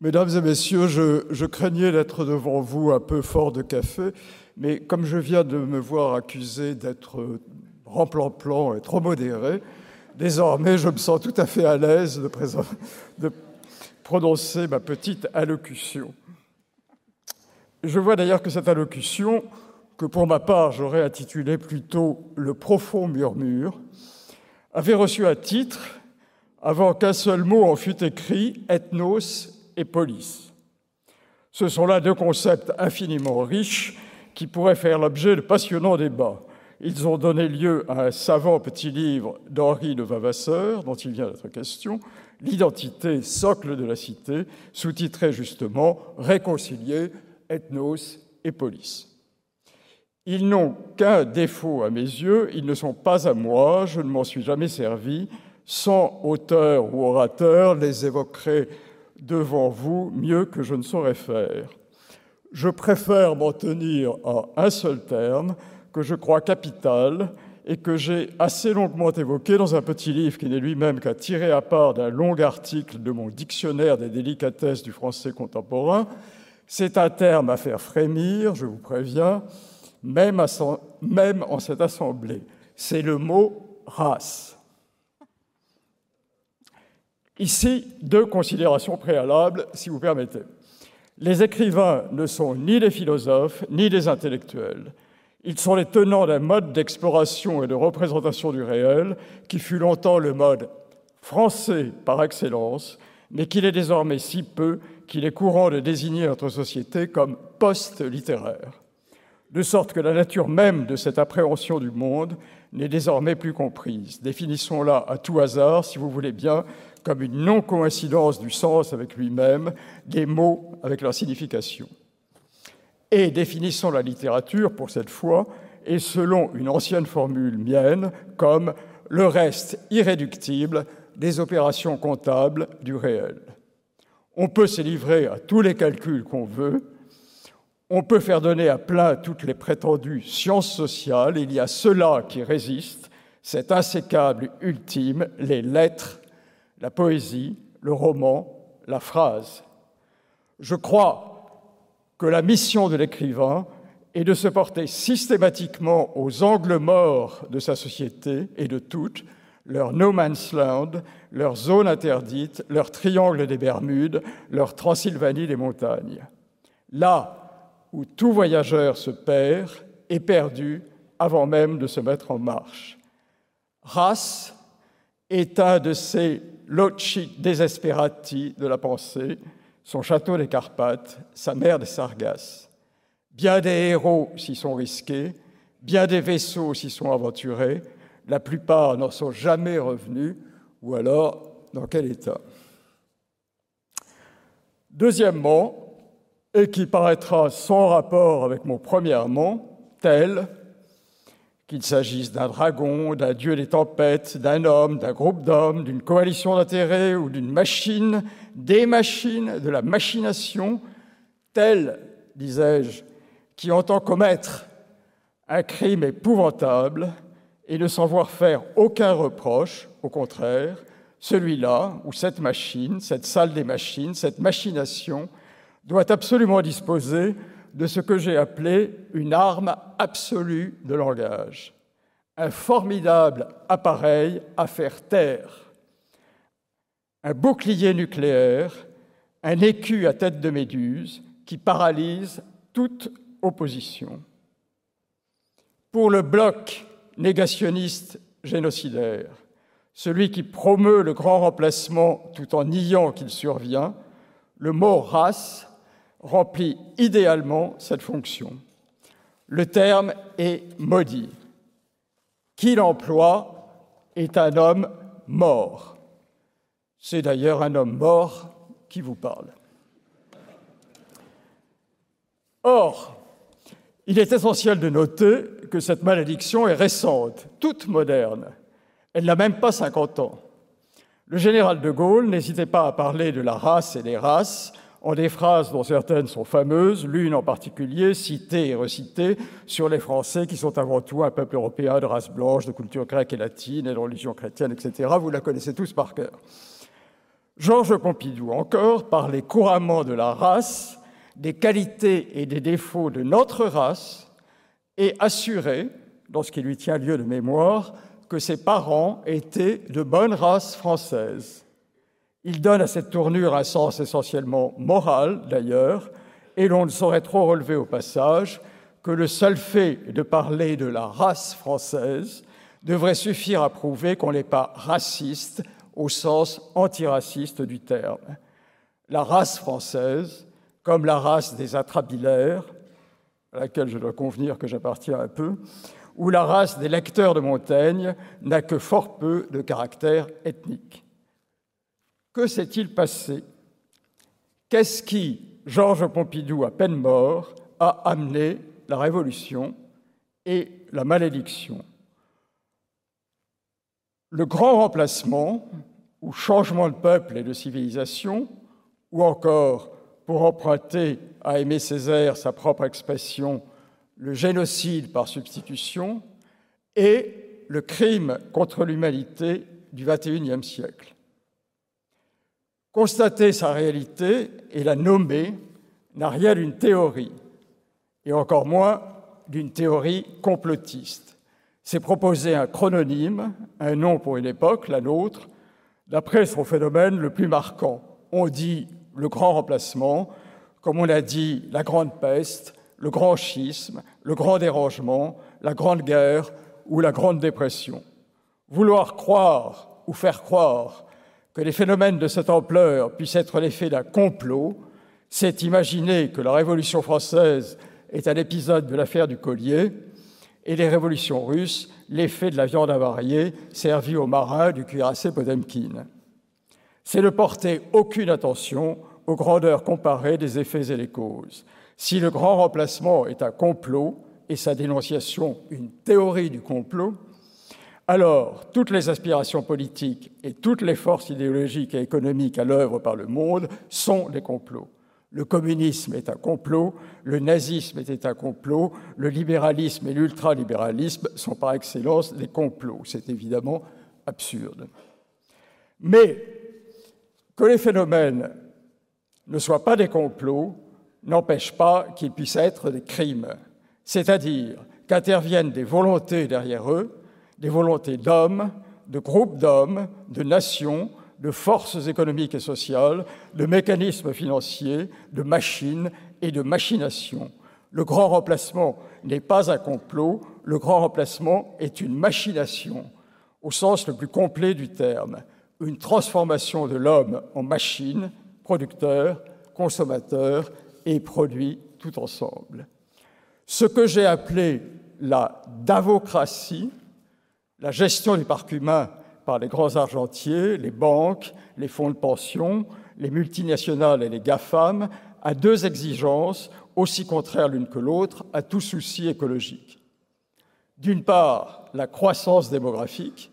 Mesdames et messieurs, je, craignais d'être devant vous un peu fort de café, mais comme je viens de me voir accusé d'être remplan-plan et trop modéré, désormais je me sens tout à fait à l'aise de, de prononcer ma petite allocution. Je vois d'ailleurs que cette allocution, que pour ma part j'aurais intitulée plutôt Le profond murmure, avait reçu un titre avant qu'un seul mot en fût écrit, ethnos et police. Ce sont là deux concepts infiniment riches qui pourraient faire l'objet de passionnants débats. Ils ont donné lieu à un savant petit livre d'Henri de Vavasseur, dont il vient d'être question, L'identité, socle de la cité, sous-titré justement Réconcilier, ethnos et police. Ils n'ont qu'un défaut à mes yeux, ils ne sont pas à moi, je ne m'en suis jamais servi. Sans auteur ou orateur, les évoquerai devant vous mieux que je ne saurais faire. Je préfère m'en tenir à un seul terme que je crois capital et que j'ai assez longuement évoqué dans un petit livre qui n'est lui-même qu'à tirer à part d'un long article de mon dictionnaire des délicatesses du français contemporain. C'est un terme à faire frémir, je vous préviens, même, même en cette assemblée. C'est le mot race. Ici, deux considérations préalables, si vous permettez. Les écrivains ne sont ni des philosophes ni des intellectuels. Ils sont les tenants d'un mode d'exploration et de représentation du réel qui fut longtemps le mode français par excellence, mais qu'il est désormais si peu qu'il est courant de désigner notre société comme post-littéraire. De sorte que la nature même de cette appréhension du monde n'est désormais plus comprise. Définissons-la à tout hasard, si vous voulez bien, comme une non-coïncidence du sens avec lui-même, des mots avec leur signification. Et définissons la littérature, pour cette fois, et selon une ancienne formule mienne, comme le reste irréductible des opérations comptables du réel. On peut se livrer à tous les calculs qu'on veut, on peut faire donner à plein toutes les prétendues sciences sociales, il y a ceux-là qui résistent, cet insécable ultime, les lettres la poésie, le roman, la phrase. Je crois que la mission de l'écrivain est de se porter systématiquement aux angles morts de sa société et de toutes, leur no man's land, leur zone interdite, leur triangle des Bermudes, leur Transylvanie des montagnes. Là où tout voyageur se perd, est perdu avant même de se mettre en marche. Race est un de ces l'Occi desesperati de la pensée, son château des Carpates, sa mer des Sargasses. Bien des héros s'y sont risqués, bien des vaisseaux s'y sont aventurés, la plupart n'en sont jamais revenus, ou alors dans quel état? Deuxièmement, et qui paraîtra sans rapport avec mon premièrement, tel qu'il s'agisse d'un dragon, d'un dieu des tempêtes, d'un homme, d'un groupe d'hommes, d'une coalition d'intérêts ou d'une machine, des machines, de la machination, telle, disais-je, qui entend commettre un crime épouvantable et ne s'en voir faire aucun reproche, au contraire, celui-là, ou cette machine, cette salle des machines, cette machination, doit absolument disposer de ce que j'ai appelé une arme absolue de langage, un formidable appareil à faire taire, un bouclier nucléaire, un écu à tête de méduse qui paralyse toute opposition. Pour le bloc négationniste génocidaire, celui qui promeut le grand remplacement tout en niant qu'il survient, le mot race remplit idéalement cette fonction. Le terme est maudit. Qui l'emploie est un homme mort. C'est d'ailleurs un homme mort qui vous parle. Or, il est essentiel de noter que cette malédiction est récente, toute moderne. Elle n'a même pas 50 ans. Le général de Gaulle n'hésitait pas à parler de la race et des races en des phrases dont certaines sont fameuses, l'une en particulier, citée et recitée, sur les Français qui sont avant tout un peuple européen de race blanche, de culture grecque et latine et de religion chrétienne, etc. Vous la connaissez tous par cœur. Georges Pompidou encore parlait couramment de la race, des qualités et des défauts de notre race et assurait, dans ce qui lui tient lieu de mémoire, que ses parents étaient de bonne race française. Il donne à cette tournure un sens essentiellement moral, d'ailleurs, et l'on ne saurait trop relever au passage que le seul fait de parler de la race française devrait suffire à prouver qu'on n'est pas raciste au sens antiraciste du terme. La race française, comme la race des atrabilaires, à laquelle je dois convenir que j'appartiens un peu, ou la race des lecteurs de Montaigne, n'a que fort peu de caractère ethnique. Que s'est-il passé? Qu'est-ce qui, Georges Pompidou à peine mort, a amené la révolution et la malédiction? Le grand remplacement, ou changement de peuple et de civilisation, ou encore, pour emprunter à Aimé Césaire sa propre expression, le génocide par substitution, et le crime contre l'humanité du XXIe siècle. Constater sa réalité et la nommer n'a rien d'une théorie, et encore moins d'une théorie complotiste s'est proposé un chrononyme, un nom pour une époque, la nôtre, d'après son phénomène le plus marquant. On dit le grand remplacement, comme on a dit la grande peste, le grand schisme, le grand dérangement, la grande guerre ou la grande dépression. Vouloir croire ou faire croire que les phénomènes de cette ampleur puissent être l'effet d'un complot, c'est imaginer que la Révolution française est un épisode de l'affaire du collier, et les révolutions russes, l'effet de la viande avariée servie aux marins du cuirassé Potemkin. C'est ne porter aucune attention aux grandeurs comparées des effets et des causes. Si le grand remplacement est un complot et sa dénonciation une théorie du complot, alors toutes les aspirations politiques et toutes les forces idéologiques et économiques à l'œuvre par le monde sont des complots. Le communisme est un complot, le nazisme était un complot, le libéralisme et l'ultralibéralisme sont par excellence des complots. C'est évidemment absurde. Mais que les phénomènes ne soient pas des complots n'empêche pas qu'ils puissent être des crimes, c'est-à-dire qu'interviennent des volontés derrière eux, des volontés d'hommes, de groupes d'hommes, de nations, de forces économiques et sociales, de mécanismes financiers, de machines et de machinations. Le grand remplacement n'est pas un complot, le grand remplacement est une machination, au sens le plus complet du terme, une transformation de l'homme en machine, producteur, consommateur et produit tout ensemble. Ce que j'ai appelé la davocratie, la gestion du parc humain par les grands argentiers, les banques, les fonds de pension, les multinationales et les GAFAM à deux exigences aussi contraires l'une que l'autre à tout souci écologique. D'une part, la croissance démographique,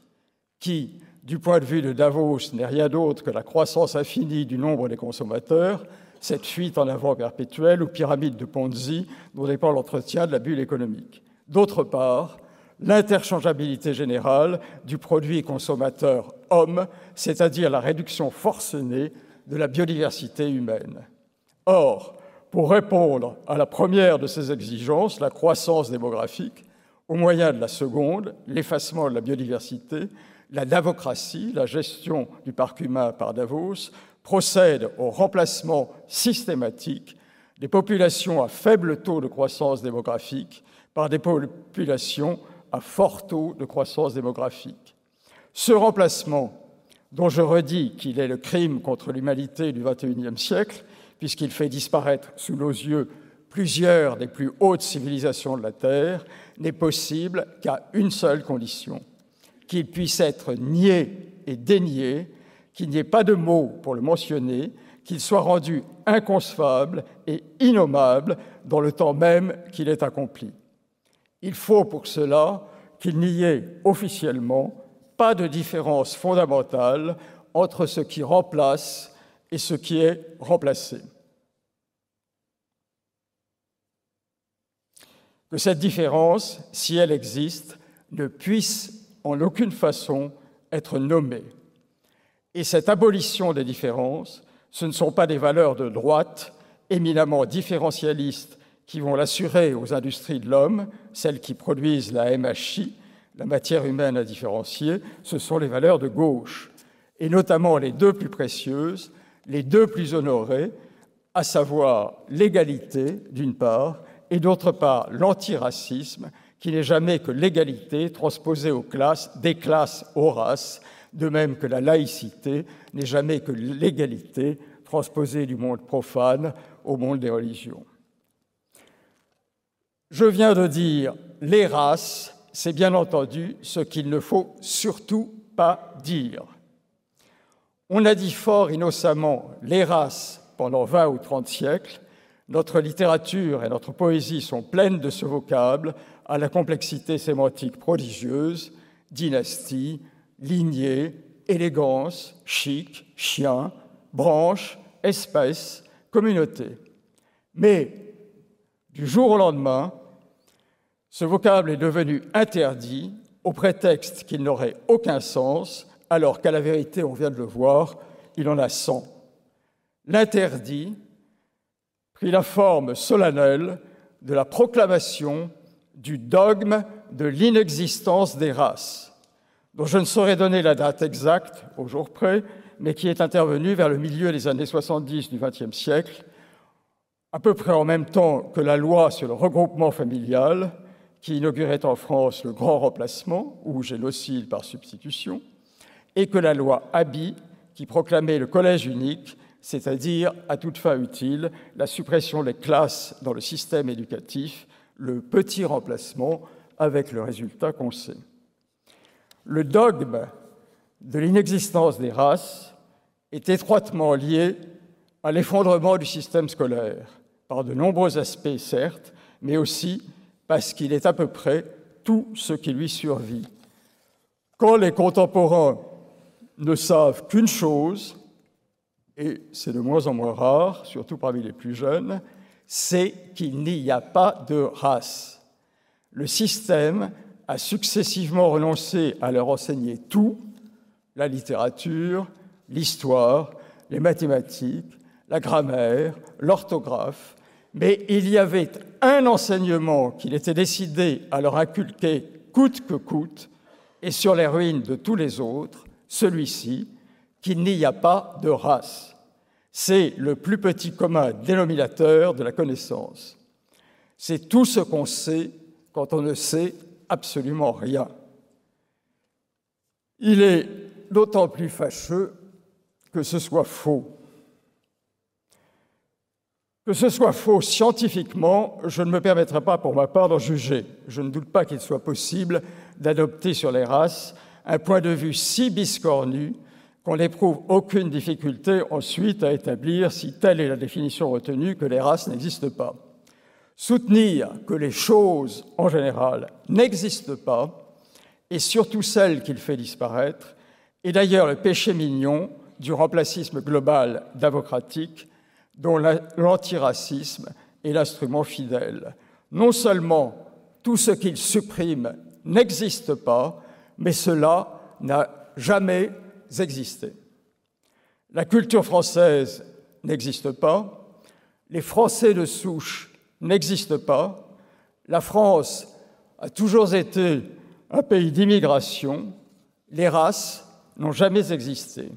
qui, du point de vue de Davos, n'est rien d'autre que la croissance infinie du nombre des consommateurs, cette fuite en avant perpétuelle ou pyramide de Ponzi dont dépend l'entretien de la bulle économique. D'autre part, l'interchangeabilité générale du produit consommateur homme, c'est-à-dire la réduction forcenée de la biodiversité humaine. Or, pour répondre à la première de ces exigences, la croissance démographique, au moyen de la seconde, l'effacement de la biodiversité, la davocratie, la gestion du parc humain par Davos, procède au remplacement systématique des populations à faible taux de croissance démographique par des populations à fort taux de croissance démographique. Ce remplacement, dont je redis qu'il est le crime contre l'humanité du XXIe siècle, puisqu'il fait disparaître sous nos yeux plusieurs des plus hautes civilisations de la Terre, n'est possible qu'à une seule condition, qu'il puisse être nié et dénié, qu'il n'y ait pas de mots pour le mentionner, qu'il soit rendu inconcevable et innommable dans le temps même qu'il est accompli. Il faut pour cela qu'il n'y ait officiellement pas de différence fondamentale entre ce qui remplace et ce qui est remplacé. Que cette différence, si elle existe, ne puisse en aucune façon être nommée. Et cette abolition des différences, ce ne sont pas des valeurs de droite éminemment différentialistes qui vont l'assurer aux industries de l'homme, celles qui produisent la MHI, la matière humaine à différencier, ce sont les valeurs de gauche, et notamment les deux plus précieuses, les deux plus honorées, à savoir l'égalité, d'une part, et d'autre part l'antiracisme, qui n'est jamais que l'égalité transposée aux classes, des classes aux races, de même que la laïcité n'est jamais que l'égalité transposée du monde profane au monde des religions. Je viens de dire les races, c'est bien entendu ce qu'il ne faut surtout pas dire. On a dit fort innocemment les races pendant 20 ou 30 siècles. Notre littérature et notre poésie sont pleines de ce vocable à la complexité sémantique prodigieuse, dynastie, lignée, élégance, chic, chien, branche, espèce, communauté. Mais du jour au lendemain, ce vocable est devenu interdit au prétexte qu'il n'aurait aucun sens, alors qu'à la vérité, on vient de le voir, il en a cent. L'interdit prit la forme solennelle de la proclamation du dogme de l'inexistence des races, dont je ne saurais donner la date exacte au jour près, mais qui est intervenu vers le milieu des années 70 du XXe siècle, à peu près en même temps que la loi sur le regroupement familial, qui inaugurait en France le grand remplacement, ou génocide par substitution, et que la loi Abi, qui proclamait le collège unique, c'est-à-dire, à toute fin utile, la suppression des classes dans le système éducatif, le petit remplacement, avec le résultat qu'on sait. Le dogme de l'inexistence des races est étroitement lié à l'effondrement du système scolaire, par de nombreux aspects certes, mais aussi parce qu'il est à peu près tout ce qui lui survit. Quand les contemporains ne savent qu'une chose, et c'est de moins en moins rare, surtout parmi les plus jeunes, c'est qu'il n'y a pas de race. Le système a successivement renoncé à leur enseigner tout, la littérature, l'histoire, les mathématiques, la grammaire, l'orthographe, mais il y avait un enseignement qu'il était décidé à leur inculquer coûte que coûte, et sur les ruines de tous les autres, celui-ci, qu'il n'y a pas de race. C'est le plus petit commun dénominateur de la connaissance. C'est tout ce qu'on sait quand on ne sait absolument rien. Il est d'autant plus fâcheux que ce soit faux. Que ce soit faux scientifiquement, je ne me permettrai pas pour ma part d'en juger. Je ne doute pas qu'il soit possible d'adopter sur les races un point de vue si biscornu qu'on n'éprouve aucune difficulté ensuite à établir si telle est la définition retenue que les races n'existent pas. Soutenir que les choses, en général, n'existent pas, et surtout celles qu'il fait disparaître, est d'ailleurs le péché mignon du remplacisme global démocratique dont l'antiracisme est l'instrument fidèle. Non seulement tout ce qu'il supprime n'existe pas, mais cela n'a jamais existé. La culture française n'existe pas, les Français de souche n'existent pas, la France a toujours été un pays d'immigration, les races n'ont jamais existé.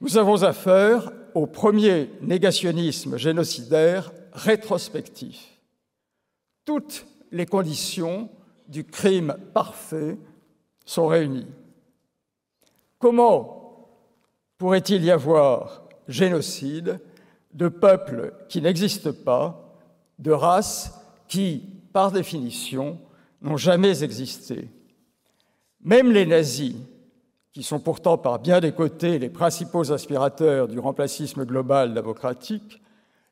Nous avons affaire au premier négationnisme génocidaire rétrospectif. Toutes les conditions du crime parfait sont réunies. Comment pourrait-il y avoir génocide de peuples qui n'existent pas, de races qui, par définition, n'ont jamais existé? Même les nazis, qui sont pourtant par bien des côtés les principaux aspirateurs du remplacisme global démocratique,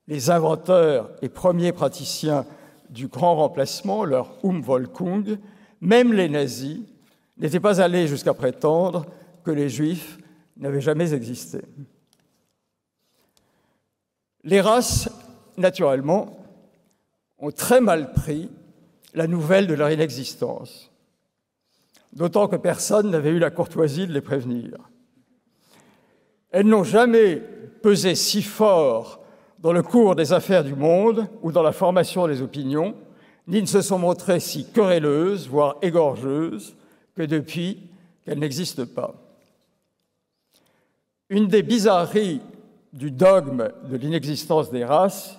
les inventeurs et premiers praticiens du grand remplacement, leur Umvolkung, même les nazis n'étaient pas allés jusqu'à prétendre que les juifs n'avaient jamais existé. Les races, naturellement, ont très mal pris la nouvelle de leur inexistence d'autant que personne n'avait eu la courtoisie de les prévenir. Elles n'ont jamais pesé si fort dans le cours des affaires du monde ou dans la formation des opinions, ni ne se sont montrées si querelleuses, voire égorgeuses, que depuis qu'elles n'existent pas. Une des bizarreries du dogme de l'inexistence des races,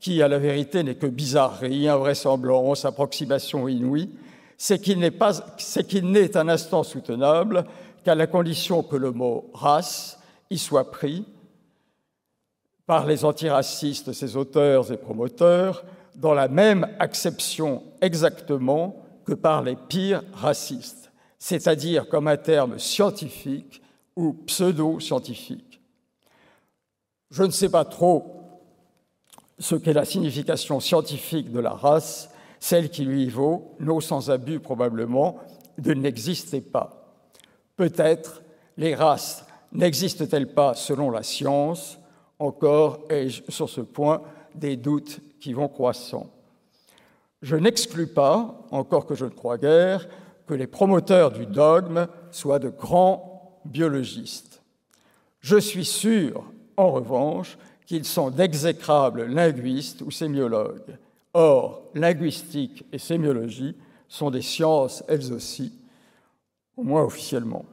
qui à la vérité n'est que bizarrerie, invraisemblance, approximation inouïe, c'est qu'il n'est un instant soutenable qu'à la condition que le mot race y soit pris par les antiracistes, ses auteurs et promoteurs, dans la même acception exactement que par les pires racistes, c'est-à-dire comme un terme scientifique ou pseudo-scientifique. Je ne sais pas trop ce qu'est la signification scientifique de la race, celle qui lui vaut, non sans abus probablement, de n'exister pas. Peut-être les races n'existent-elles pas selon la science, encore ai-je sur ce point des doutes qui vont croissant. Je n'exclus pas, encore que je ne crois guère, que les promoteurs du dogme soient de grands biologistes. Je suis sûr, en revanche, qu'ils sont d'exécrables linguistes ou sémiologues. Or, linguistique et sémiologie sont des sciences, elles aussi, au moins officiellement.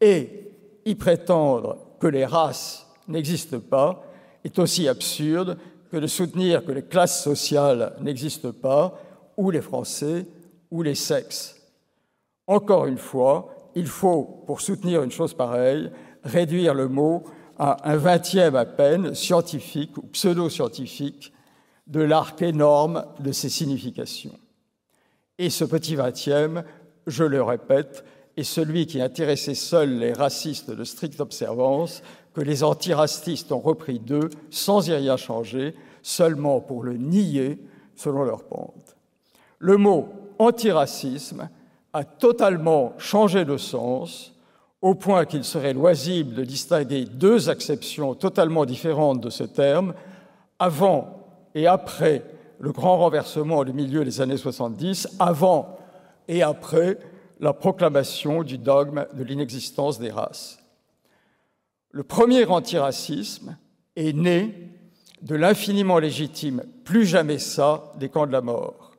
Et y prétendre que les races n'existent pas est aussi absurde que de soutenir que les classes sociales n'existent pas, ou les Français, ou les sexes. Encore une fois, il faut, pour soutenir une chose pareille, réduire le mot à un vingtième à peine scientifique ou pseudo-scientifique de l'arc énorme de ses significations. Et ce petit vingtième, je le répète, est celui qui intéressait seuls les racistes de stricte observance, que les antiracistes ont repris d'eux sans y rien changer, seulement pour le nier selon leur pente. Le mot antiracisme a totalement changé de sens au point qu'il serait loisible de distinguer deux acceptions totalement différentes de ce terme, avant et après le grand renversement du milieu des années 70, avant et après la proclamation du dogme de l'inexistence des races. Le premier antiracisme est né de l'infiniment légitime plus jamais ça des camps de la mort,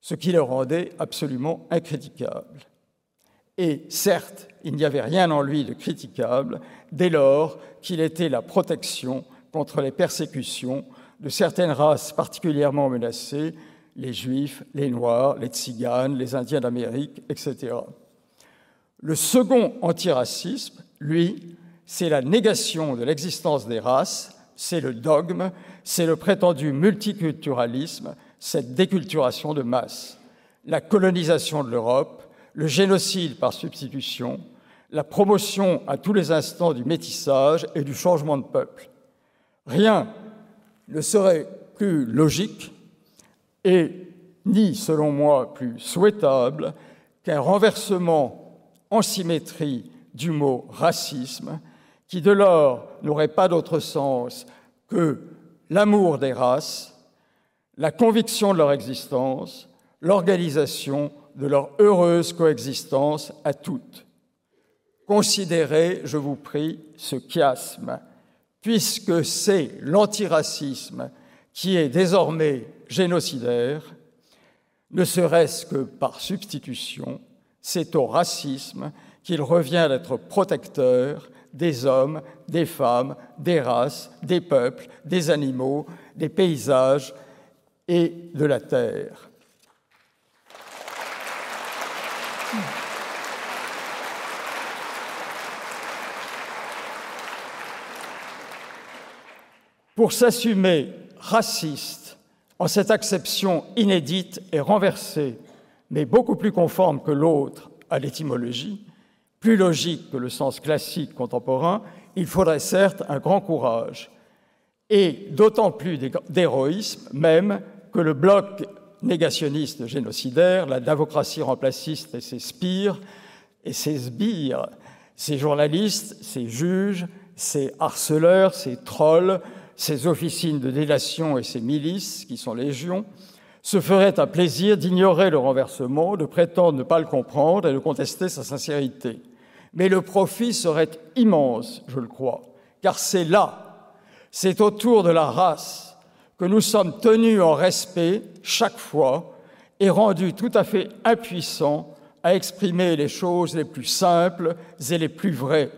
ce qui le rendait absolument incritiquable. Et certes, il n'y avait rien en lui de critiquable dès lors qu'il était la protection contre les persécutions de certaines races particulièrement menacées, les juifs, les noirs, les tziganes, les indiens d'Amérique, etc. Le second antiracisme, lui, c'est la négation de l'existence des races, c'est le dogme, c'est le prétendu multiculturalisme, cette déculturation de masse, la colonisation de l'Europe, le génocide par substitution, la promotion à tous les instants du métissage et du changement de peuple. Rien ne serait plus logique et ni, selon moi, plus souhaitable qu'un renversement en symétrie du mot racisme, qui de lors n'aurait pas d'autre sens que l'amour des races, la conviction de leur existence, l'organisation de leur heureuse coexistence à toutes. Considérez, je vous prie, ce chiasme, puisque c'est l'antiracisme qui est désormais génocidaire, ne serait-ce que par substitution, c'est au racisme qu'il revient d'être protecteur des hommes, des femmes, des races, des peuples, des animaux, des paysages et de la terre. Pour s'assumer raciste en cette acception inédite et renversée, mais beaucoup plus conforme que l'autre à l'étymologie, plus logique que le sens classique contemporain, il faudrait certes un grand courage, et d'autant plus d'héroïsme même que le bloc négationniste génocidaire, la démocratie remplaciste et ses spires et ses sbires, ses journalistes, ses juges, ses harceleurs, ses trolls, ses officines de délation et ses milices, qui sont légions, se ferait un plaisir d'ignorer le renversement, de prétendre ne pas le comprendre et de contester sa sincérité. Mais le profit serait immense, je le crois, car c'est là, c'est autour de la race que nous sommes tenus en respect chaque fois et rendus tout à fait impuissants à exprimer les choses les plus simples et les plus vraies.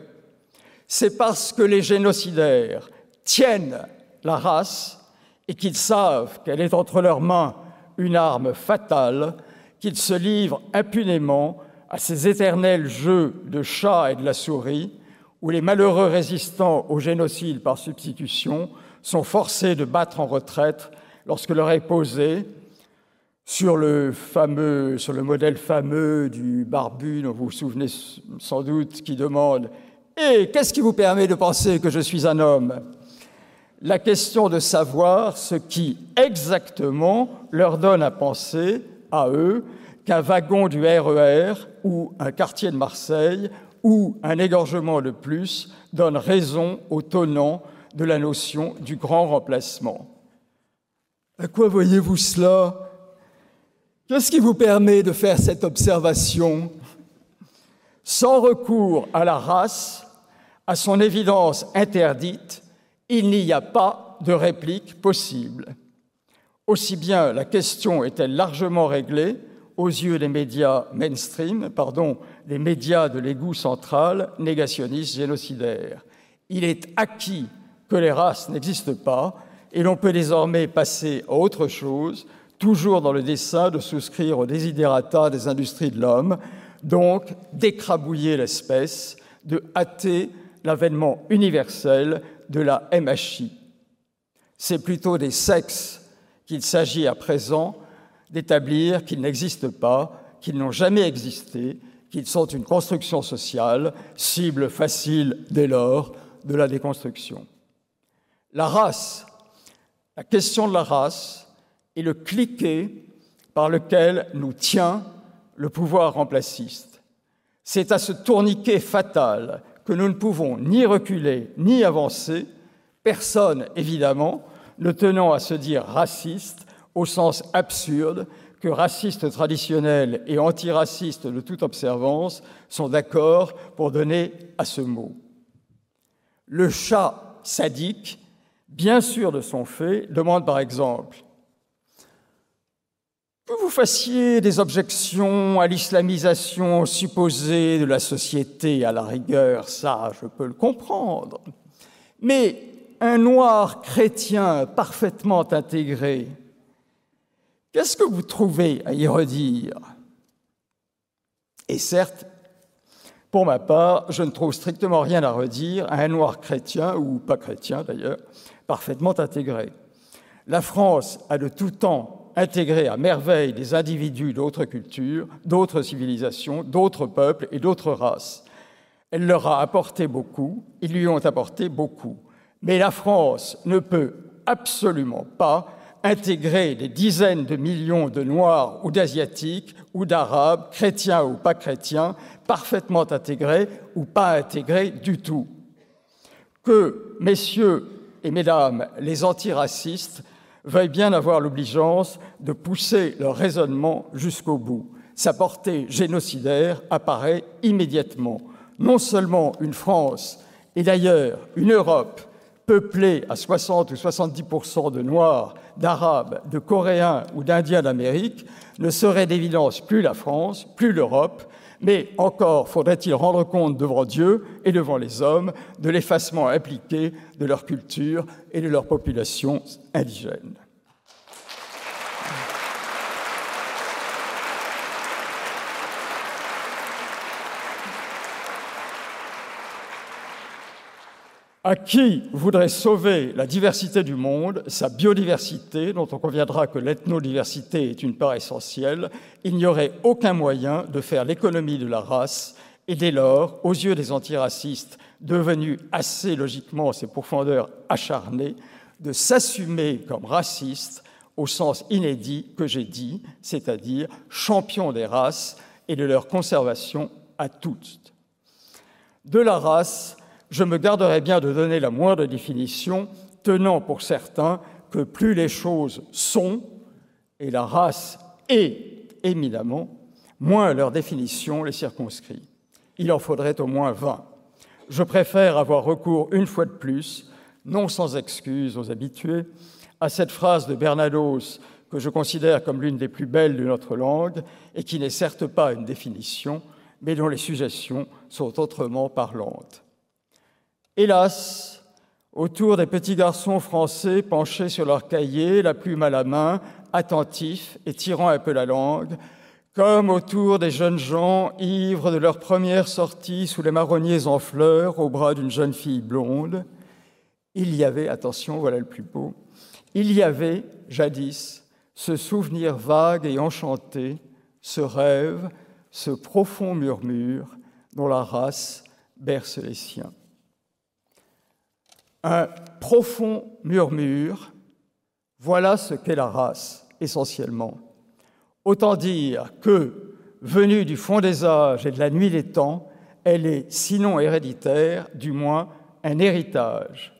C'est parce que les génocidaires tiennent la race et qu'ils savent qu'elle est entre leurs mains une arme fatale, qu'ils se livrent impunément à ces éternels jeux de chat et de la souris, où les malheureux résistants au génocide par substitution sont forcés de battre en retraite lorsque leur est posé, sur le fameux, sur le modèle fameux du barbu dont vous vous souvenez sans doute, qui demande Et eh, qu'est-ce qui vous permet de penser que je suis un homme? La question de savoir ce qui exactement leur donne à penser, à eux, qu'un wagon du RER e ou un quartier de Marseille ou un égorgement de plus donne raison au tenant de la notion du grand remplacement. À quoi voyez-vous cela? Qu'est-ce qui vous permet de faire cette observation? Sans recours à la race, à son évidence interdite, il n'y a pas de réplique possible. Aussi bien la question est-elle largement réglée aux yeux des médias mainstream, pardon, des médias de l'égout central, négationnistes, génocidaires. Il est acquis que les races n'existent pas et l'on peut désormais passer à autre chose toujours dans le dessein de souscrire aux desiderata des industries de l'homme, donc d'écrabouiller l'espèce, de hâter l'avènement universel de la MHI. C'est plutôt des sexes qu'il s'agit à présent d'établir qu'ils n'existent pas, qu'ils n'ont jamais existé, qu'ils sont une construction sociale, cible facile dès lors de la déconstruction. La race, la question de la race, et le cliquet par lequel nous tient le pouvoir remplaciste. C'est à ce tourniquet fatal que nous ne pouvons ni reculer ni avancer, personne évidemment ne tenant à se dire raciste au sens absurde que racistes traditionnels et antiracistes de toute observance sont d'accord pour donner à ce mot. Le chat sadique, bien sûr de son fait, demande par exemple que vous fassiez des objections à l'islamisation supposée de la société, à la rigueur, ça, je peux le comprendre. Mais un noir chrétien parfaitement intégré, qu'est-ce que vous trouvez à y redire? Et certes, pour ma part, je ne trouve strictement rien à redire à un noir chrétien, ou pas chrétien d'ailleurs, parfaitement intégré. La France a de tout temps intégrer à merveille des individus d'autres cultures, d'autres civilisations, d'autres peuples et d'autres races. Elle leur a apporté beaucoup, ils lui ont apporté beaucoup. Mais la France ne peut absolument pas intégrer des dizaines de millions de Noirs ou d'Asiatiques ou d'Arabes, chrétiens ou pas chrétiens, parfaitement intégrés ou pas intégrés du tout. Que, messieurs et mesdames les antiracistes, veuillent bien avoir l'obligeance de pousser leur raisonnement jusqu'au bout. Sa portée génocidaire apparaît immédiatement. Non seulement une France, et d'ailleurs une Europe peuplée à 60 ou 70% de Noirs, d'Arabes, de Coréens ou d'Indiens d'Amérique, ne serait d'évidence plus la France, plus l'Europe, mais encore faudrait-il rendre compte devant Dieu et devant les hommes de l'effacement impliqué de leur culture et de leur population indigène. À qui voudrait sauver la diversité du monde, sa biodiversité, dont on conviendra que l'ethnodiversité est une part essentielle, il n'y aurait aucun moyen de faire l'économie de la race, et dès lors, aux yeux des antiracistes, devenus assez logiquement ces profondeurs acharnées, de s'assumer comme racistes au sens inédit que j'ai dit, c'est-à-dire champions des races et de leur conservation à toutes. De la race, je me garderai bien de donner la moindre définition, tenant pour certains que plus les choses sont, et la race est éminemment, moins leur définition les circonscrit. il en faudrait au moins 20. Je préfère avoir recours une fois de plus, non sans excuse aux habitués, à cette phrase de Bernados que je considère comme l'une des plus belles de notre langue et qui n'est certes pas une définition, mais dont les suggestions sont autrement parlantes. Hélas, autour des petits garçons français penchés sur leur cahier, la plume à la main, attentifs et tirant un peu la langue, comme autour des jeunes gens ivres de leur première sortie sous les marronniers en fleurs au bras d'une jeune fille blonde, il y avait, attention, voilà le plus beau, il y avait, jadis, ce souvenir vague et enchanté, ce rêve, ce profond murmure dont la race berce les siens. Un profond murmure, voilà ce qu'est la race, essentiellement. Autant dire que, venue du fond des âges et de la nuit des temps, elle est, sinon héréditaire, du moins un héritage.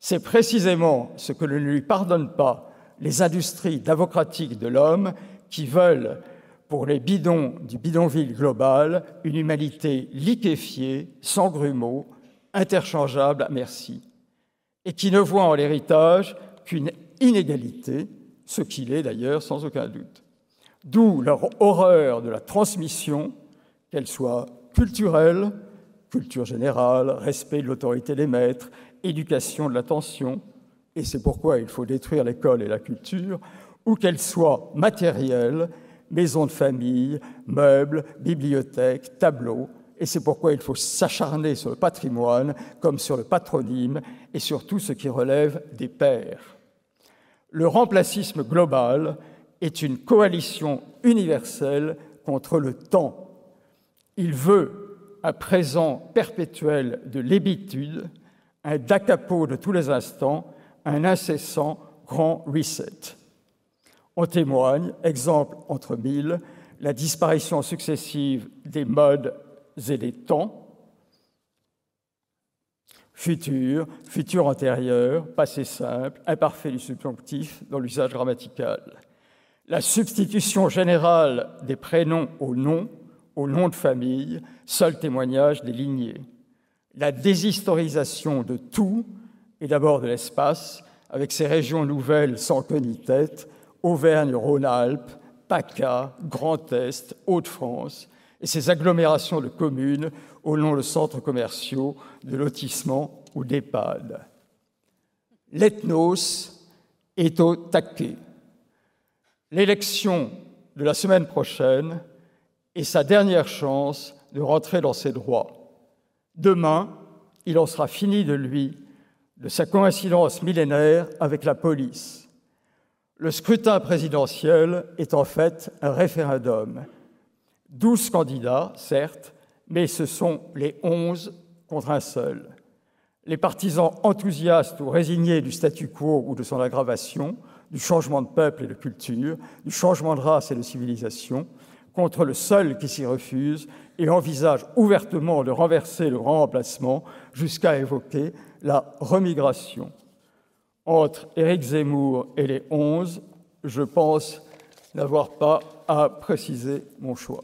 C'est précisément ce que ne lui pardonnent pas les industries d'avocratique de l'homme qui veulent, pour les bidons du bidonville global, une humanité liquéfiée, sans grumeaux, interchangeable à merci, et qui ne voient en l'héritage qu'une inégalité, ce qu'il est d'ailleurs sans aucun doute. D'où leur horreur de la transmission, qu'elle soit culturelle, culture générale, respect de l'autorité des maîtres, éducation de l'attention, et c'est pourquoi il faut détruire l'école et la culture, ou qu'elle soit matérielle, maison de famille, meubles, bibliothèques, tableaux, et c'est pourquoi il faut s'acharner sur le patrimoine comme sur le patronyme et sur tout ce qui relève des pères. Le remplacisme global est une coalition universelle contre le temps. Il veut un présent perpétuel de l'hébitude, un dacapo de tous les instants, un incessant grand reset. En témoigne, exemple entre mille, la disparition successive des modes et des temps, futur, futur antérieur, passé simple, imparfait du subjonctif dans l'usage grammatical. La substitution générale des prénoms aux noms, aux noms de famille, seul témoignage des lignées. La déshistorisation de tout, et d'abord de l'espace, avec ses régions nouvelles sans queue ni tête, Auvergne-Rhône-Alpes, PACA, Grand Est, Hauts-de-France, et ses agglomérations de communes au long de centres commerciaux, de lotissements ou d'EHPAD. L'ethnos est au taquet. L'élection de la semaine prochaine est sa dernière chance de rentrer dans ses droits. Demain, il en sera fini de lui de sa coïncidence millénaire avec la police. Le scrutin présidentiel est en fait un référendum. Douze candidats, certes, mais ce sont les onze contre un seul. Les partisans enthousiastes ou résignés du statu quo ou de son aggravation, du changement de peuple et de culture, du changement de race et de civilisation, contre le seul qui s'y refuse et envisage ouvertement de renverser le grand remplacement jusqu'à évoquer la remigration. Entre Éric Zemmour et les onze, je pense n'avoir pas à préciser mon choix.